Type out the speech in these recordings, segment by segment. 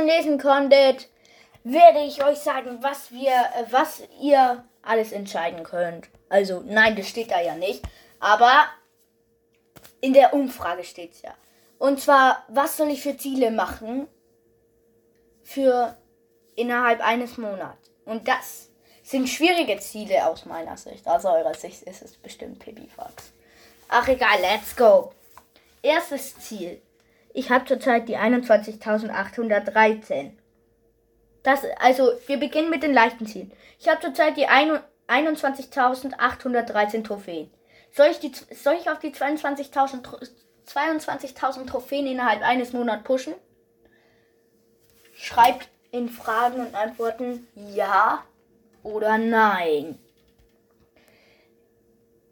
schon lesen konntet, werde ich euch sagen, was wir, äh, was ihr alles entscheiden könnt. Also, nein, das steht da ja nicht. Aber in der Umfrage steht es ja. Und zwar, was soll ich für Ziele machen für innerhalb eines Monats? Und das sind schwierige Ziele aus meiner Sicht. Aus eurer Sicht ist es bestimmt Pipifax. Ach egal, let's go. Erstes Ziel. Ich habe zurzeit die 21.813. Das, also, wir beginnen mit den leichten Zielen. Ich habe zurzeit die 21.813 Trophäen. Soll ich, die, soll ich auf die 22.000 22 Trophäen innerhalb eines Monats pushen? Schreibt in Fragen und Antworten ja oder nein.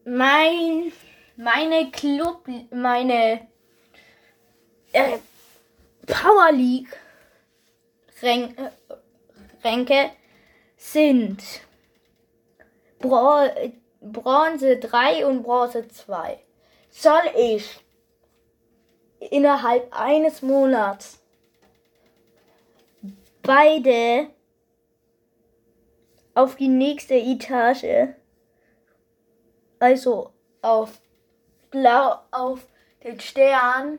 Mein, meine Club, meine äh, Power League Ränk, äh, Ränke sind Bron Bronze 3 und Bronze 2. Soll ich innerhalb eines Monats beide auf die nächste Etage, also auf blau auf den Stern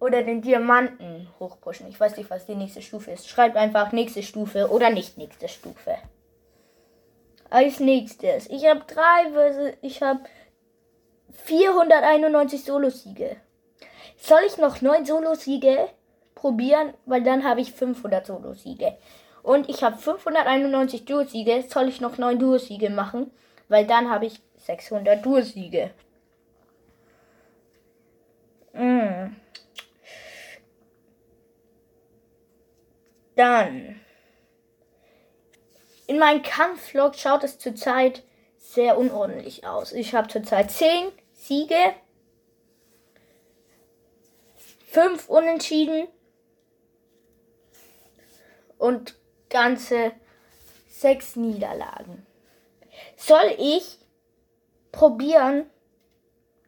oder den Diamanten hochpushen. Ich weiß nicht, was die nächste Stufe ist. Schreibt einfach nächste Stufe oder nicht nächste Stufe. Als nächstes, ich habe drei, ich habe 491 Solo-Siege. Soll ich noch neun Solo-Siege probieren? Weil dann habe ich 500 Solo-Siege. Und ich habe 591 Duo-Siege. Soll ich noch neun Duo-Siege machen? Weil dann habe ich 600 Duo-Siege. Mm. Dann. In meinem Kampflog schaut es zurzeit sehr unordentlich aus. Ich habe zurzeit 10 Siege, 5 Unentschieden und ganze 6 Niederlagen. Soll ich probieren,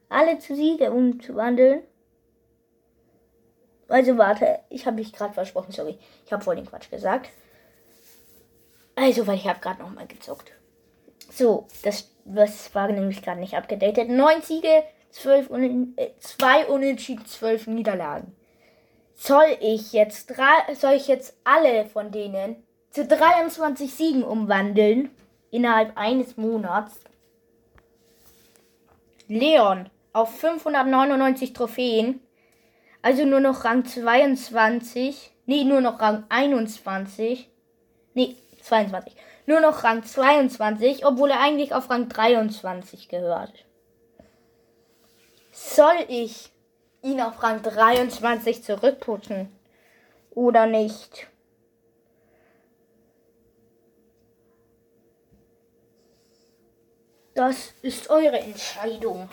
alle zu Siege umzuwandeln? Also warte, ich habe mich gerade versprochen, sorry. Ich habe voll den Quatsch gesagt. Also, weil ich habe gerade noch mal gezockt. So, das, das war nämlich gerade nicht abgedatet. Neun Siege, zwölf Un äh, zwei Unentschieden, zwölf Niederlagen. Soll ich jetzt drei, soll ich jetzt alle von denen zu 23 Siegen umwandeln innerhalb eines Monats? Leon auf 599 Trophäen also nur noch Rang 22. Nee, nur noch Rang 21. Nee, 22. Nur noch Rang 22, obwohl er eigentlich auf Rang 23 gehört. Soll ich ihn auf Rang 23 zurückputzen? Oder nicht? Das ist eure Entscheidung.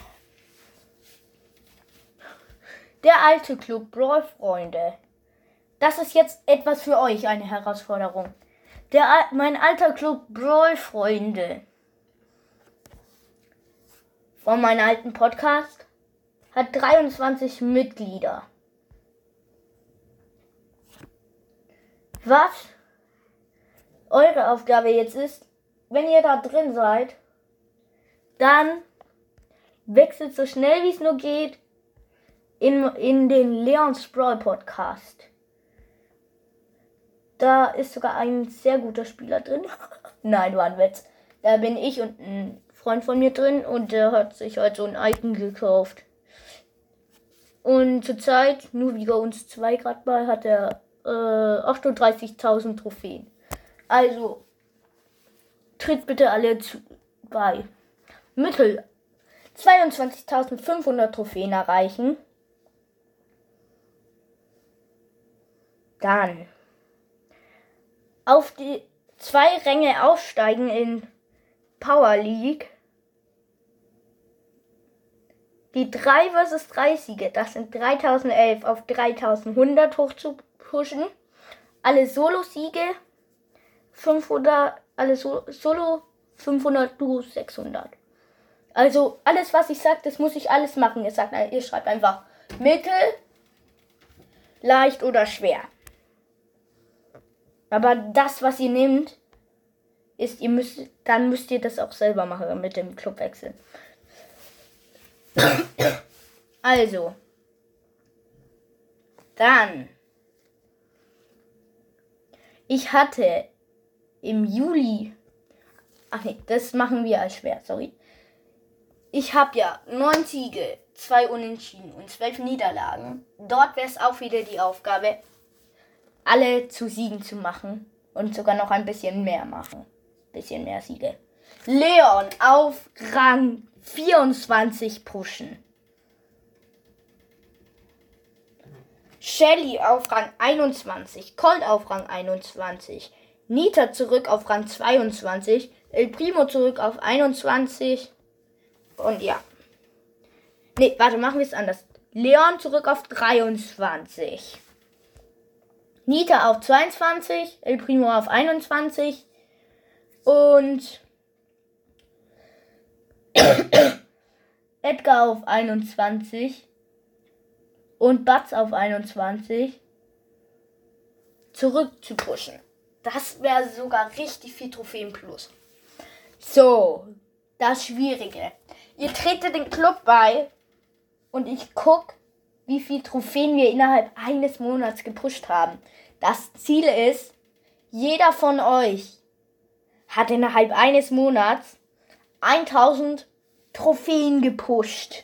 Der alte Club Brawl Freunde. Das ist jetzt etwas für euch, eine Herausforderung. Der, mein alter Club Brawl Freunde von meinem alten Podcast hat 23 Mitglieder. Was eure Aufgabe jetzt ist, wenn ihr da drin seid, dann wechselt so schnell wie es nur geht in, in den Leons Brawl Podcast. Da ist sogar ein sehr guter Spieler drin. Nein, war ein Witz. Da bin ich und ein Freund von mir drin und der hat sich halt so ein Icon gekauft. Und zurzeit, nur wie bei uns zwei Grad bei, hat er äh, 38.000 Trophäen. Also, tritt bitte alle zu, bei. Mittel 22.500 Trophäen erreichen. Dann auf die zwei Ränge aufsteigen in Power League. Die 3 vs 3 Siege, das sind 3011 auf 3100 hoch zu pushen. Alle Solo-Siege 500, alle so Solo 500, Duo 600. Also alles, was ich sage, das muss ich alles machen. Ihr, sagt, ihr schreibt einfach mittel, leicht oder schwer. Aber das, was ihr nehmt, ist, ihr müsst, dann müsst ihr das auch selber machen mit dem Clubwechsel. Also. Dann. Ich hatte im Juli. Ach nee, das machen wir als schwer, sorry. Ich habe ja neun Siege, zwei Unentschieden und zwölf Niederlagen. Dort wäre es auch wieder die Aufgabe, alle zu Siegen zu machen und sogar noch ein bisschen mehr machen. Bisschen mehr Siege. Leon auf Rang 24 pushen. Shelly auf Rang 21, Colt auf Rang 21, Nita zurück auf Rang 22, El Primo zurück auf 21 und ja. Ne, warte, machen wir es anders. Leon zurück auf 23. Nita auf 22, El Primo auf 21 und Edgar auf 21 und Batz auf 21 zurück zu pushen. Das wäre sogar richtig viel Trophäen plus. So, das Schwierige. Ihr tretet den Club bei und ich gucke, wie viel Trophäen wir innerhalb eines Monats gepusht haben. Das Ziel ist, jeder von euch hat innerhalb eines Monats 1000 Trophäen gepusht.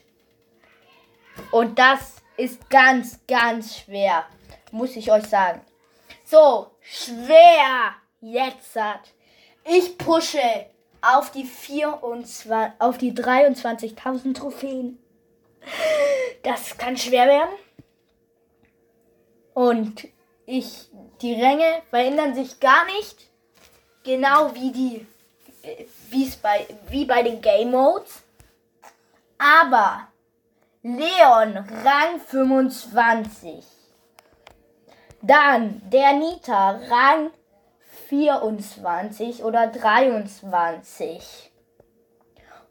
Und das ist ganz, ganz schwer, muss ich euch sagen. So, schwer jetzt hat. Ich pushe auf die 24, auf die 23.000 Trophäen. Das kann schwer werden. Und ich, die Ränge verändern sich gar nicht. Genau wie die, wie es bei, wie bei den Game Modes. Aber Leon, Rang 25. Dann der Nita, Rang 24 oder 23.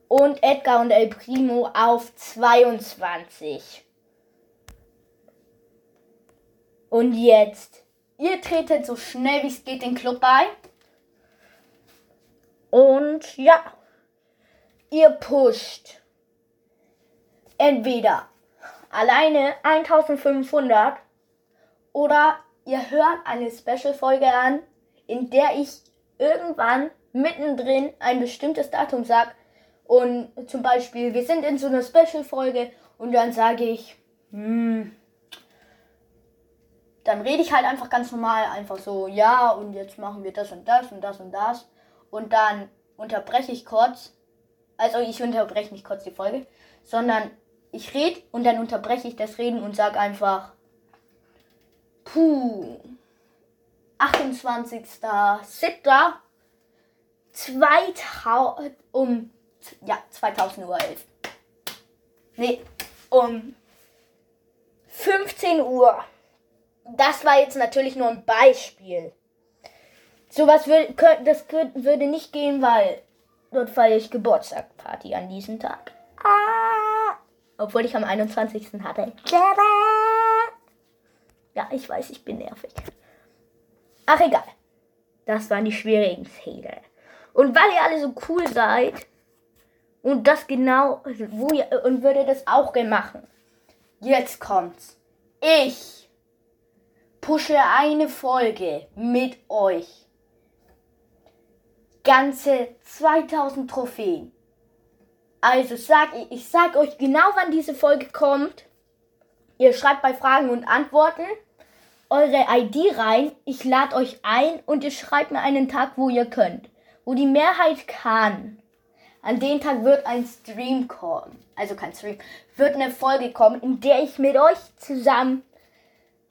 Und Edgar und El Primo auf 22. Und jetzt, ihr tretet so schnell wie es geht den Club bei. Und ja, ihr pusht entweder alleine 1500 oder ihr hört eine Special-Folge an, in der ich irgendwann mittendrin ein bestimmtes Datum sage und zum Beispiel, wir sind in so einer Special-Folge und dann sage ich, hm, dann rede ich halt einfach ganz normal, einfach so, ja, und jetzt machen wir das und das und das und das. Und dann unterbreche ich kurz, also ich unterbreche nicht kurz die Folge, sondern ich rede und dann unterbreche ich das Reden und sage einfach, puh, 28.07. 2000 um ja 2000 Uhr 11. Nee, um 15 Uhr. Das war jetzt natürlich nur ein Beispiel. Sowas würde das würde nicht gehen, weil dort feiere ich Geburtstagparty an diesem Tag. Ah. Obwohl ich am 21. hatte. Ja, ich weiß, ich bin nervig. Ach, egal. Das waren die schwierigen Ziele. Und weil ihr alle so cool seid und das genau, wo ihr, und würde das auch gerne machen. Jetzt kommt's. Ich pushe eine Folge mit euch. Ganze 2000 Trophäen. Also sag ich, sag euch genau, wann diese Folge kommt. Ihr schreibt bei Fragen und Antworten eure ID rein. Ich lade euch ein und ihr schreibt mir einen Tag, wo ihr könnt. Wo die Mehrheit kann. An dem Tag wird ein Stream kommen. Also kein Stream. Wird eine Folge kommen, in der ich mit euch zusammen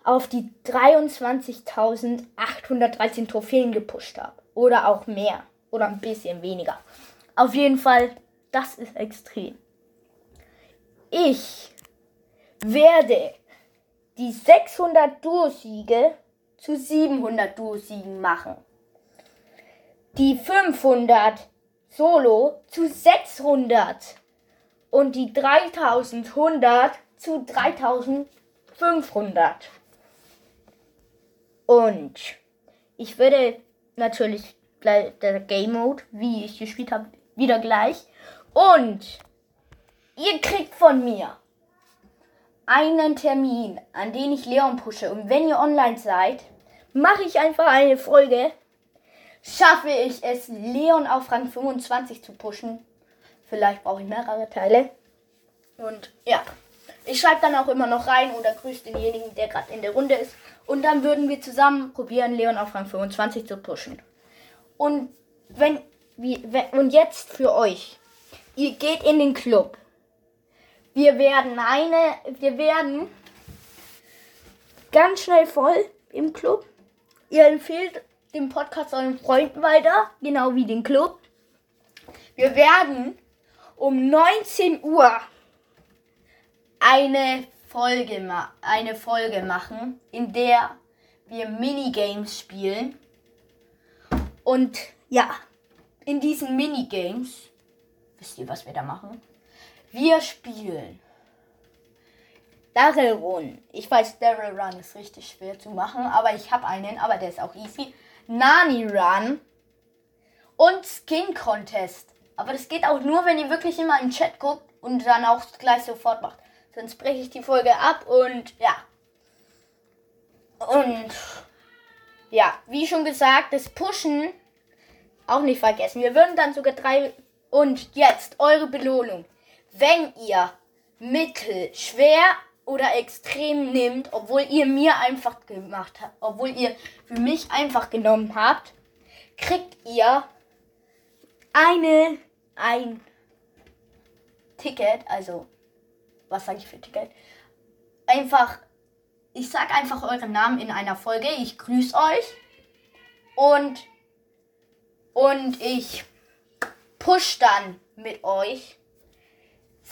auf die 23.813 Trophäen gepusht habe. Oder auch mehr. Oder ein bisschen weniger. Auf jeden Fall das ist extrem. Ich werde die 600 Duo-Siege zu 700 Duo-Siegen machen. Die 500 Solo zu 600 und die 3100 zu 3500. Und Ich würde natürlich der Game Mode, wie ich gespielt habe, wieder gleich. Und ihr kriegt von mir einen Termin, an den ich Leon pushe. Und wenn ihr online seid, mache ich einfach eine Folge. Schaffe ich es, Leon auf Rang 25 zu pushen. Vielleicht brauche ich mehrere Teile. Und ja, ich schreibe dann auch immer noch rein oder grüße denjenigen, der gerade in der Runde ist. Und dann würden wir zusammen probieren, Leon auf Rang 25 zu pushen. Und wenn, wie, wenn, und jetzt für euch. Ihr geht in den Club. Wir werden eine, wir werden ganz schnell voll im Club. Ihr empfehlt den Podcast euren Freunden weiter, genau wie den Club. Wir werden um 19 Uhr eine Folge, eine Folge machen, in der wir Minigames spielen. Und ja, in diesen Minigames, wisst ihr, was wir da machen? Wir spielen Daryl Run. Ich weiß, Daryl Run ist richtig schwer zu machen, aber ich habe einen, aber der ist auch easy. Nani Run und Skin Contest. Aber das geht auch nur, wenn ihr wirklich immer im Chat guckt und dann auch gleich sofort macht. Sonst breche ich die Folge ab und ja. Und ja, wie schon gesagt, das Pushen auch nicht vergessen. Wir würden dann sogar drei. Und jetzt eure Belohnung wenn ihr mittel, schwer oder extrem nimmt, obwohl ihr mir einfach gemacht habt, obwohl ihr für mich einfach genommen habt, kriegt ihr eine ein Ticket, also was sage ich für Ticket? Einfach ich sag einfach euren Namen in einer Folge, ich grüße euch und und ich push dann mit euch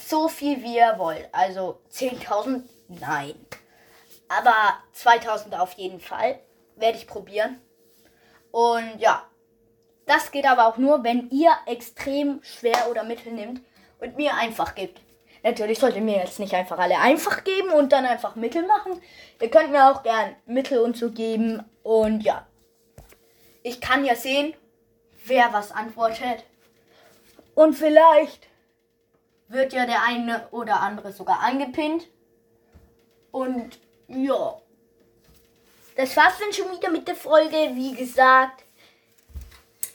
so viel wie ihr wollt. Also 10.000, nein. Aber 2.000 auf jeden Fall. Werde ich probieren. Und ja, das geht aber auch nur, wenn ihr extrem schwer oder mittel nimmt und mir einfach gibt. Natürlich sollt ihr mir jetzt nicht einfach alle einfach geben und dann einfach Mittel machen. Ihr könnt mir auch gern Mittel und so geben. Und ja, ich kann ja sehen, wer was antwortet. Und vielleicht wird ja der eine oder andere sogar angepinnt. Und ja. Das war's dann schon wieder mit der Folge. Wie gesagt,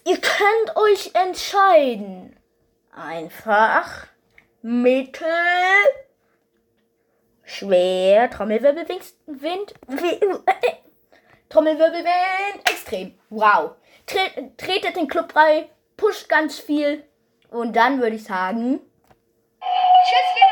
ihr könnt euch entscheiden. Einfach mittel, schwer, Trommelwirbelwind, Wind, Trommelwirbelwind, extrem. Wow. Tretet den Club rein, pusht ganz viel. Und dann würde ich sagen, Just